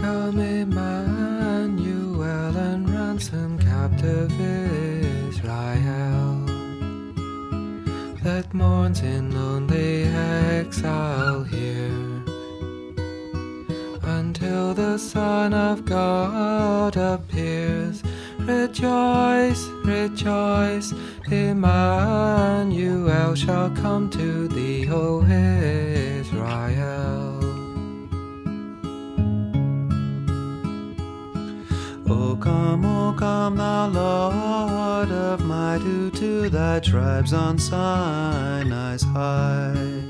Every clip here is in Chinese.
come Emmanuel and ransom captive Israel that mourns in lonely exile here until the Son of God appears. Rejoice, rejoice, Emmanuel shall come to thee, O Israel. Come, O come, thou Lord of might, who to thy tribes on Sinai's height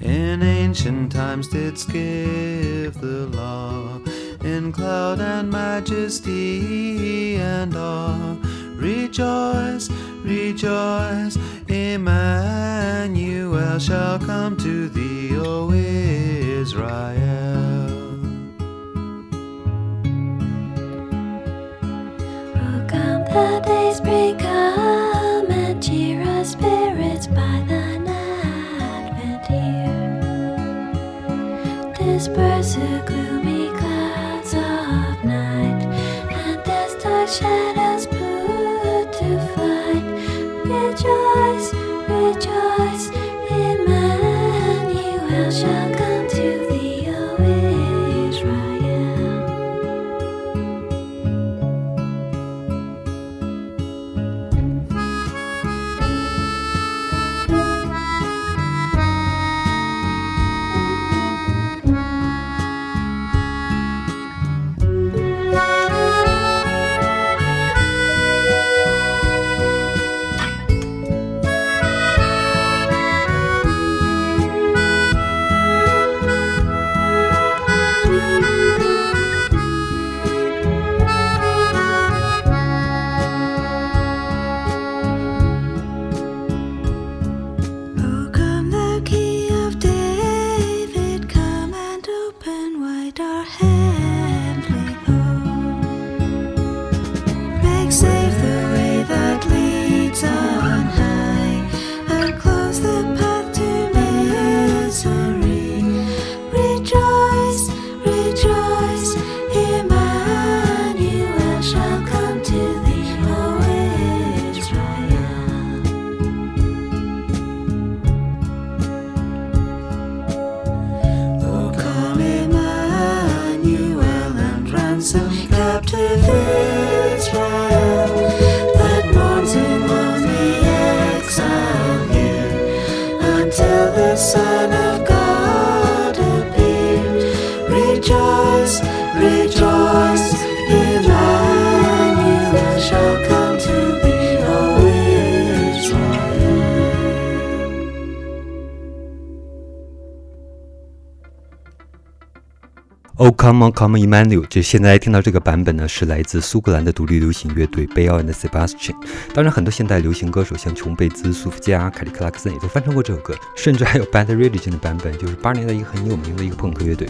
in ancient times didst give the law in cloud and majesty and awe. Rejoice, rejoice, Emmanuel shall come to thee, O Israel. Oh Come On Come Emmanuel，这现在听到这个版本呢，是来自苏格兰的独立流行乐队 Bell and Sebastian。当然，很多现代流行歌手，像琼贝兹、苏福加、凯利克拉克森也都翻唱过这首歌，甚至还有 Bad Religion 的版本，就是八十年代一个很有名的一个朋克乐队。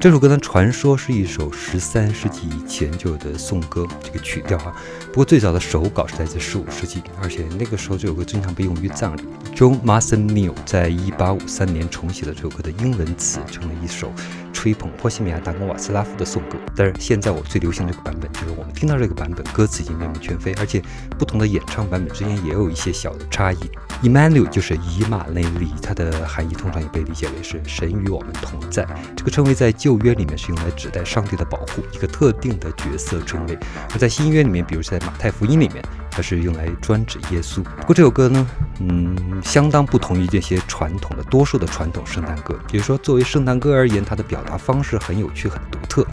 这首歌呢，传说是一首十三世纪以前就有的颂歌，这个曲调啊。不过最早的手稿是来自十五世纪，而且那个时候这首歌经常被用于葬礼。John Mason Neal 在一八五三年重写了这首歌的英文词，成了一首吹捧波西米亚达跟瓦斯拉夫的颂歌。但是现在我最流行的这个版本，就是我们听到这个版本，歌词已经面目全非，而且不同的演唱版本之间也有一些小的差异。Emmanuel 就是以马内利，它的含义通常也被理解为是神与我们同在。这个称谓在旧约里面是用来指代上帝的保护，一个特定的角色称谓；而在新约里面，比如在马太福音里面，它是用来专指耶稣。不过这首歌呢，嗯，相当不同于这些传统的多数的传统圣诞歌，也就是说，作为圣诞歌而言，它的表达方式很有趣、很独特。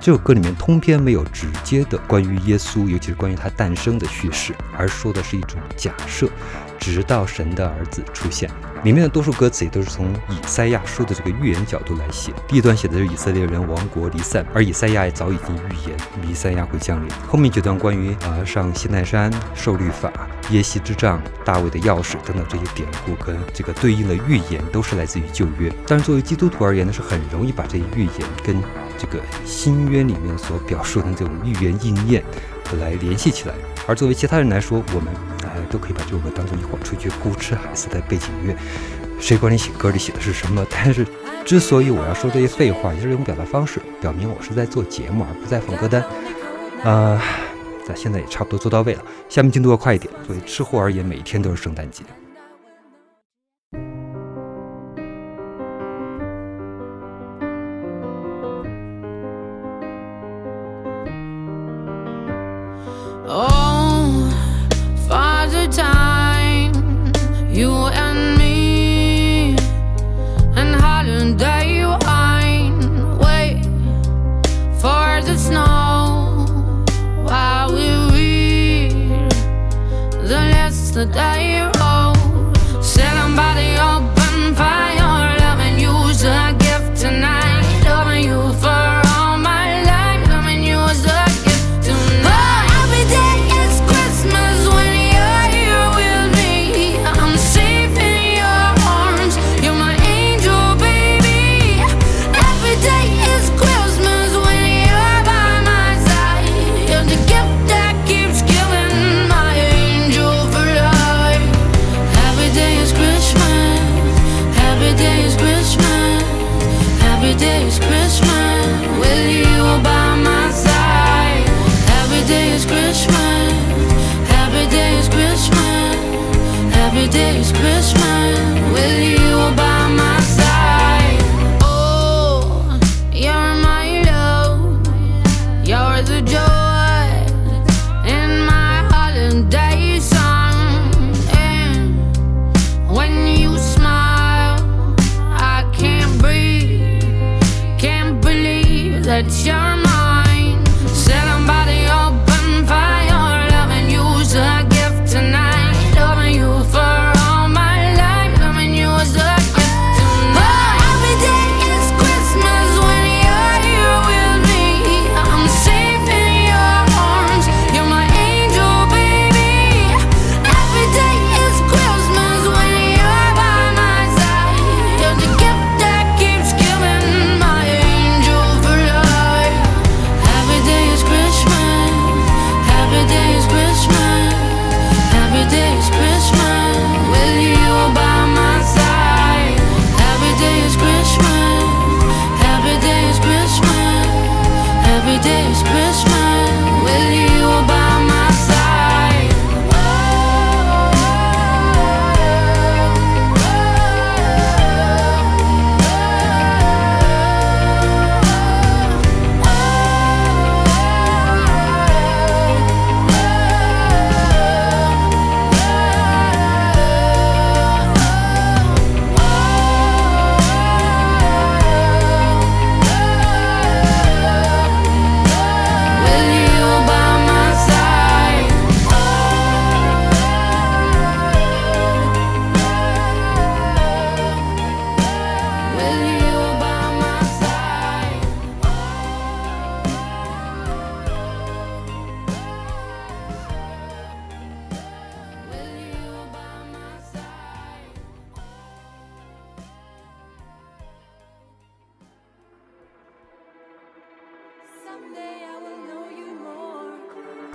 这首歌里面通篇没有直接的关于耶稣，尤其是关于他诞生的叙事，而说的是一种假设，直到神的儿子出现。里面的多数歌词也都是从以赛亚书的这个预言角度来写。第一段写的是以色列人亡国离散，而以赛亚也早已经预言弥赛亚会降临。后面几段关于啊上西奈山受律法、耶西之杖、大卫的钥匙等等这些典故跟这个对应的预言，都是来自于旧约。但是作为基督徒而言呢，是很容易把这些预言跟这个新约里面所表述的这种预言应验来联系起来。而作为其他人来说，我们哎都可以把这首歌当做一会儿出去孤痴海思的背景音乐。谁管你写歌里写的是什么？但是之所以我要说这些废话，也是一种表达方式，表明我是在做节目，而不在放歌单。啊，咱现在也差不多做到位了，下面进度要快一点。作为吃货而言，每一天都是圣诞节。Oh, Father Time, you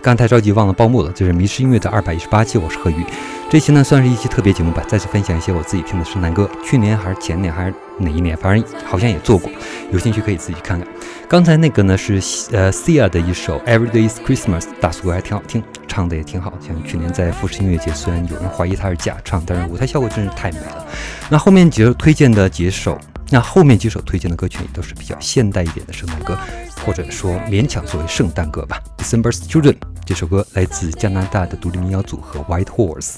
刚才太着急忘了报幕了，这是迷失音乐的二百一十八期，我是何宇。这期呢算是一期特别节目吧，再次分享一些我自己听的圣诞歌。去年还是前年还是哪一年，反正好像也做过，有兴趣可以自己看看。刚才那个呢是呃 Sia 的一首 Everyday's Christmas，大俗歌还挺好听，唱的也挺好。像去年在富士音乐节，虽然有人怀疑它是假唱，但是舞台效果真是太美了。那后面几首推荐的几首，那后面几首推荐的歌曲也都是比较现代一点的圣诞歌，或者说勉强作为圣诞歌吧。December's Children 这首歌来自加拿大的独立民谣组合 White Horse。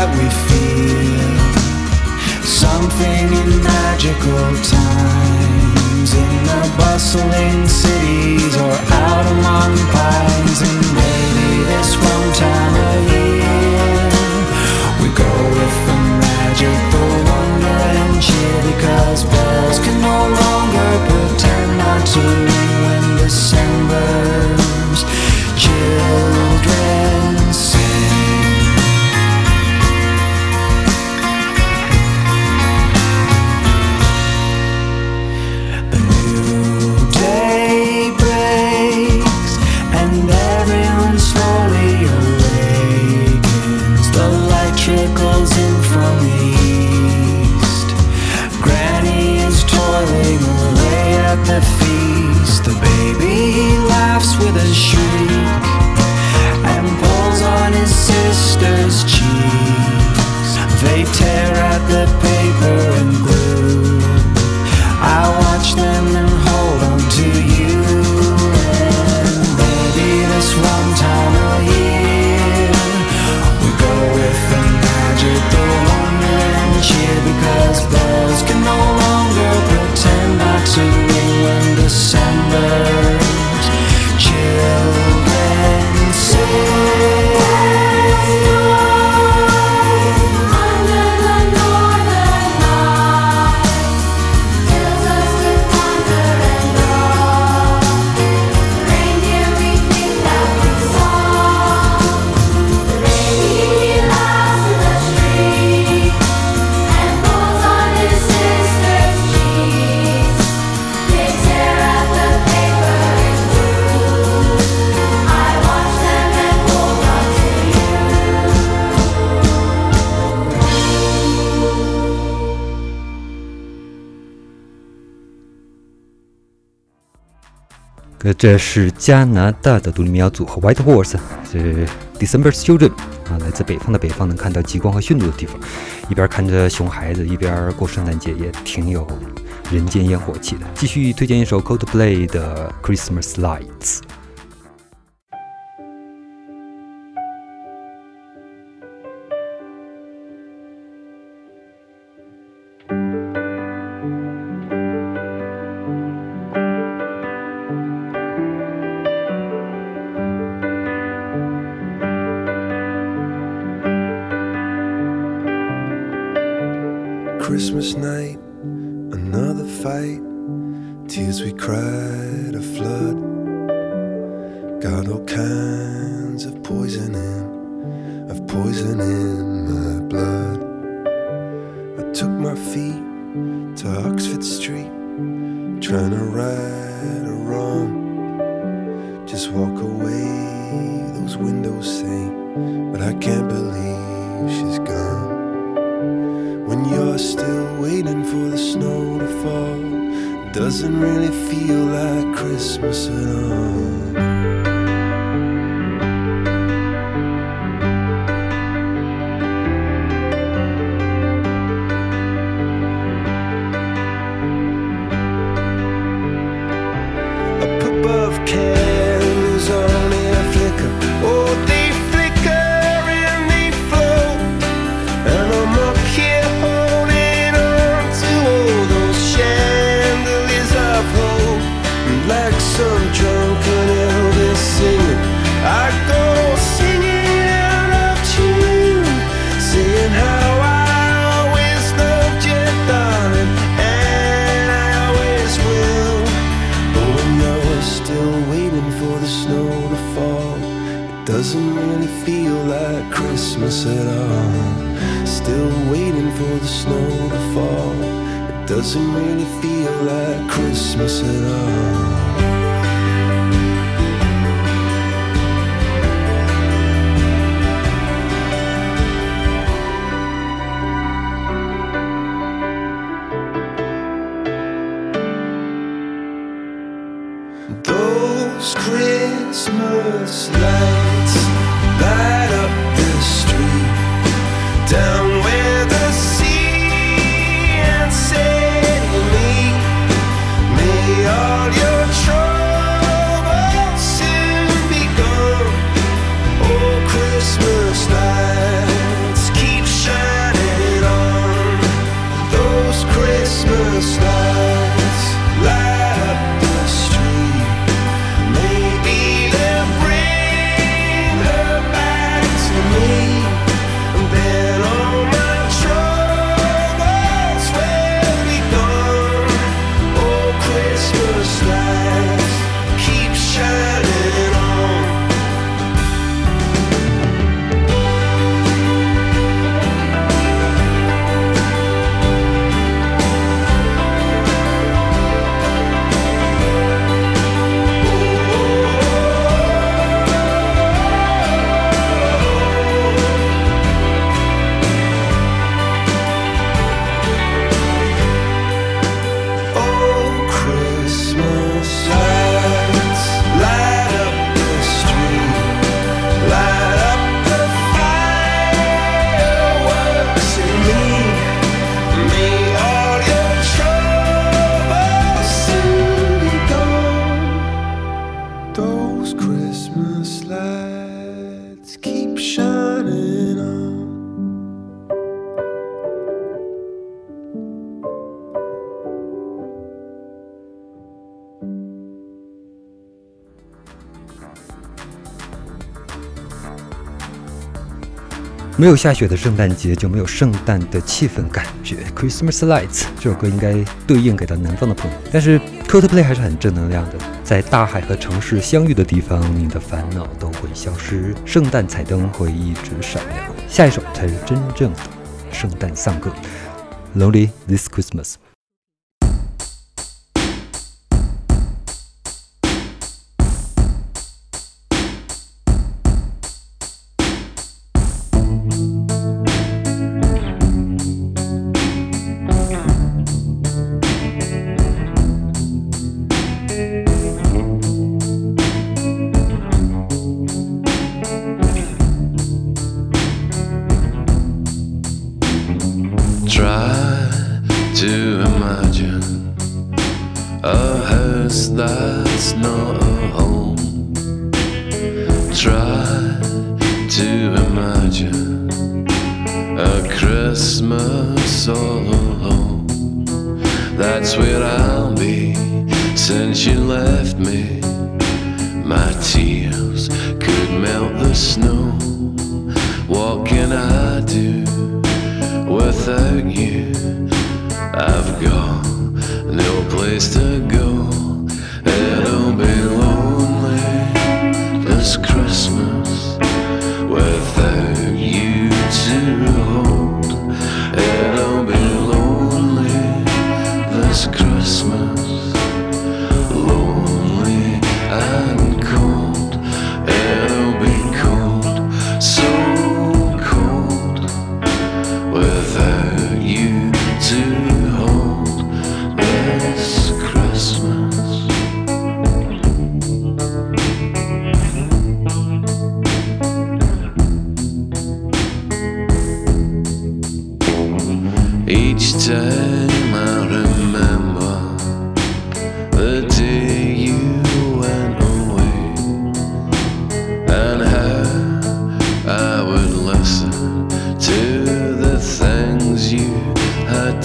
that we feel. Something in magical times, in the bustling cities, or out among pines. And maybe this one time of year, we go with the magic, the wonder and cheer, because bells can no longer pretend not to ring when December's chill. 这是加拿大的独立民组合 White Horse，是 December Children 啊，来自北方的北方能看到极光和驯鹿的地方，一边看着熊孩子，一边过圣诞节，也挺有人间烟火气的。继续推荐一首 Coldplay 的 Christmas Lights。waiting for the snow to fall. Doesn't really feel like Christmas at all. 没有下雪的圣诞节就没有圣诞的气氛感觉。Christmas Lights 这首歌应该对应给到南方的朋友，但是 Coldplay 还是很正能量的。在大海和城市相遇的地方，你的烦恼都会消失，圣诞彩灯会一直闪亮。下一首才是真正的圣诞丧歌，Lonely This Christmas。Melt the snow. What can I do? without you. I've got no place to go.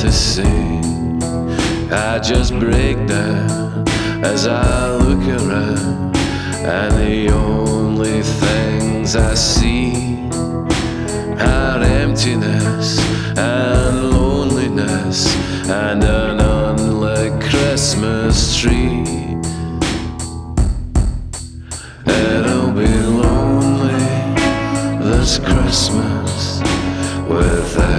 To say. I just break down as I look around, and the only things I see are emptiness and loneliness and an unlit Christmas tree. It'll be lonely this Christmas without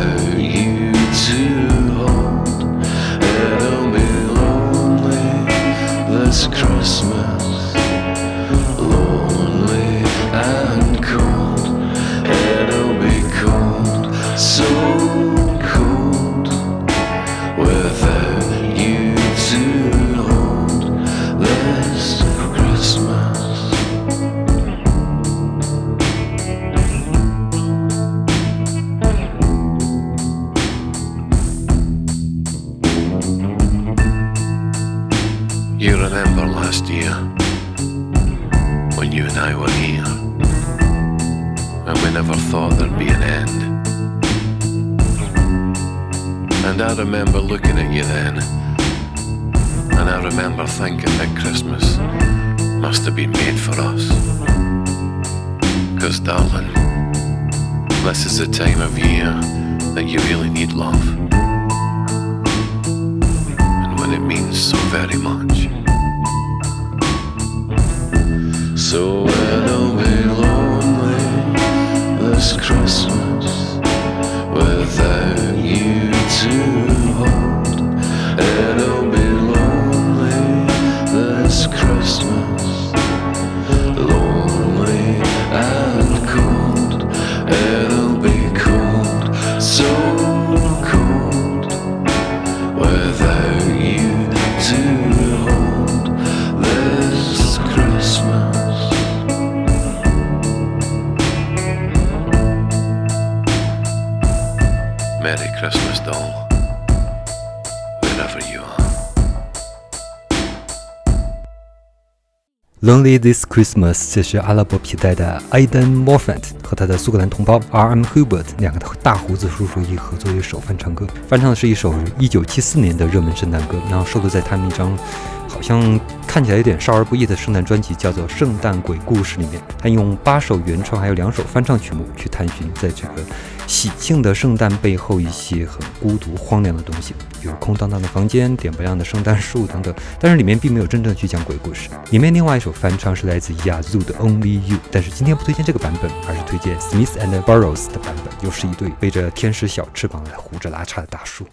you and I were here, and we never thought there'd be an end. And I remember looking at you then, and I remember thinking that Christmas must have been made for us. Because, darling, this is the time of year that you really need love. And when it means so very much. So it'll be lonely this Christmas Merry christmas though lonely This Christmas，这是阿拉伯皮带的 Aidan Morfant 和他的苏格兰同胞 R.M. Hubert 两个大胡子叔叔一合作一首翻唱歌，翻唱的是一首1974年的热门圣诞歌，然后收录在他们一张好像看起来有点少儿不宜的圣诞专辑，叫做《圣诞鬼故事》里面，他用八首原创还有两首翻唱曲目去探寻在这个喜庆的圣诞背后一些很孤独荒凉的东西，比如空荡荡的房间、点不亮的圣诞树等等。但是里面并没有真正去讲鬼故事。里面另外一首翻唱是来自 Yazoo 的 Only You，但是今天不推荐这个版本，而是推荐 Smith and Burrows 的版本，又是一对背着天使小翅膀来胡着拉碴的大叔。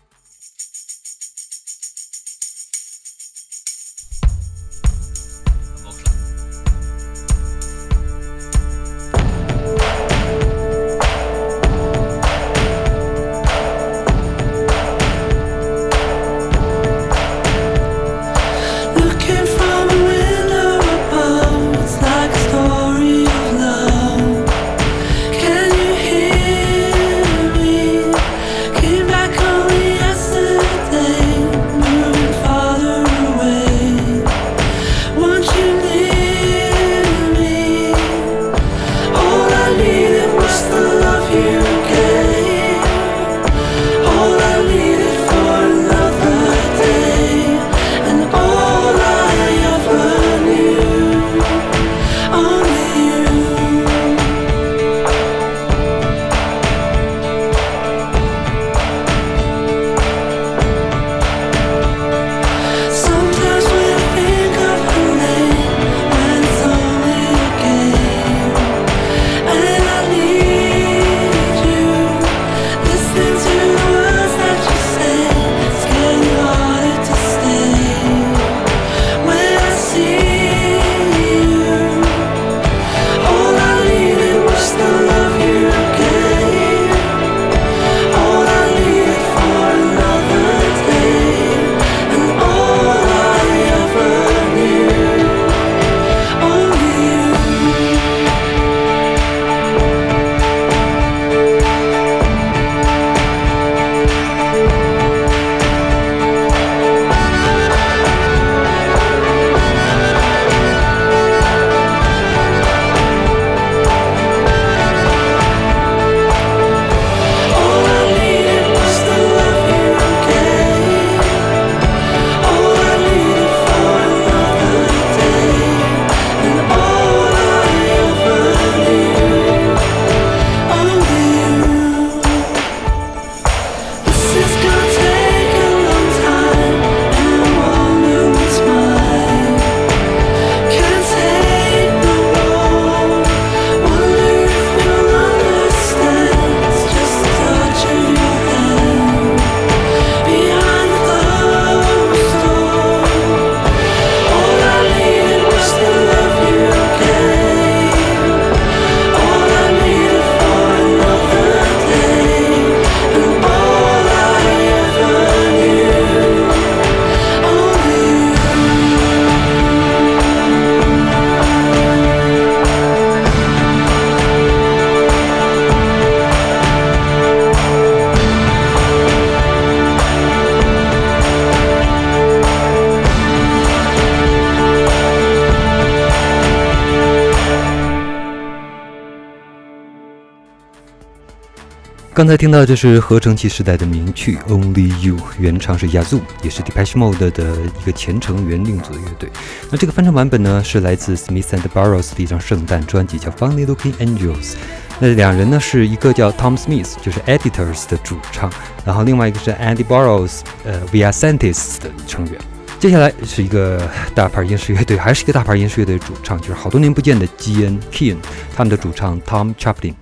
刚才听到这是合成器时代的名曲《Only You》，原唱是 Yazoo，也是 Depeche Mode 的一个前成员另组的乐队。那这个翻唱版本呢，是来自 Smith and Burrows 的一张圣诞专辑，叫《Funny Looking Angels》。那两人呢是一个叫 Tom Smith，就是 Editors 的主唱，然后另外一个是 Andy Burrows，呃，We Are Scientists 的成员。接下来是一个大牌英式乐队，还是一个大牌英式乐队主唱，就是好多年不见的基恩 Kean，他们的主唱 Tom Chaplin。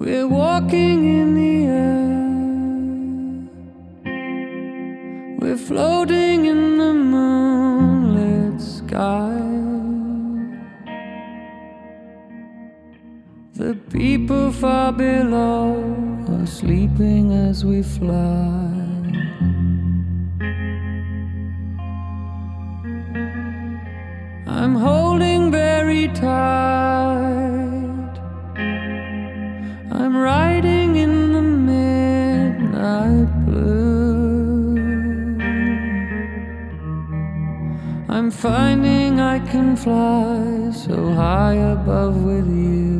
We're walking in the air. We're floating in the moonlit sky. The people far below are sleeping as we fly. I'm holding very tight. Finding I can fly so high above with you.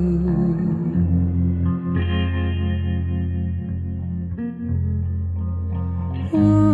Far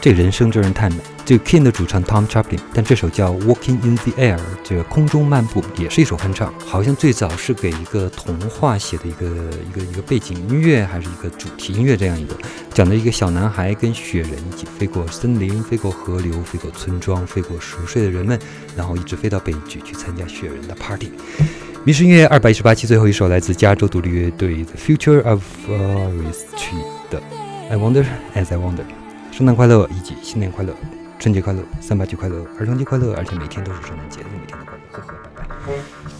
这人生真是太美。这个 King 的主唱 Tom Chaplin，但这首叫《Walking in the Air》，这个空中漫步也是一首翻唱，好像最早是给一个童话写的一个一个一个背景音乐，还是一个主题音乐这样一个，讲的一个小男孩跟雪人一起飞过森林，飞过河流，飞过村庄，飞过熟睡的人们，然后一直飞到北极去参加雪人的 party。迷失音乐二百一十八期最后一首来自加州独立乐队 The Future of Forestry 的 I Wonder as I Wonder。圣诞快乐以及新年快乐，春节快乐，三八节快乐，儿童节快乐，而且每天都是圣诞节，每天都快乐，呵呵，拜拜。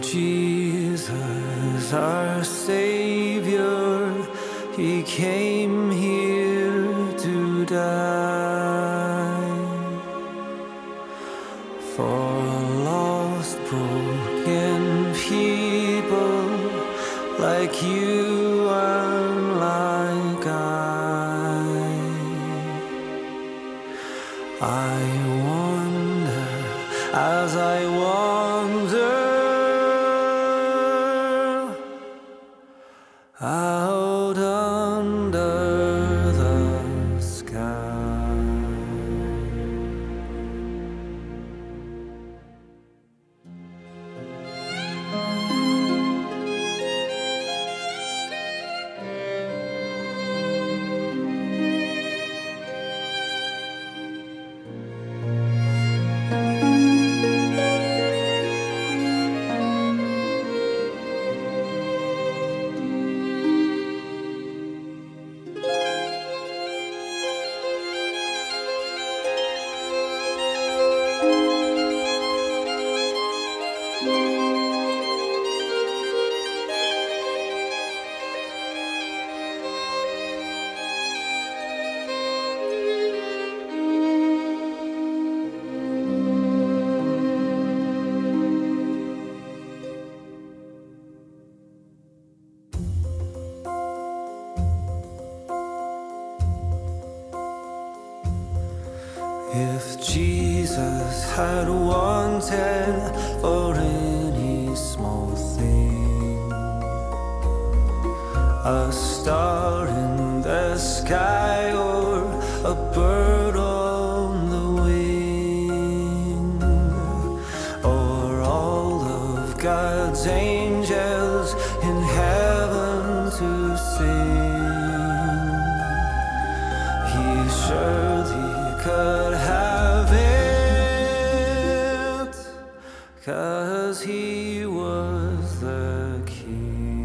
Jesus, our Savior, He came here to die Cause he was the king.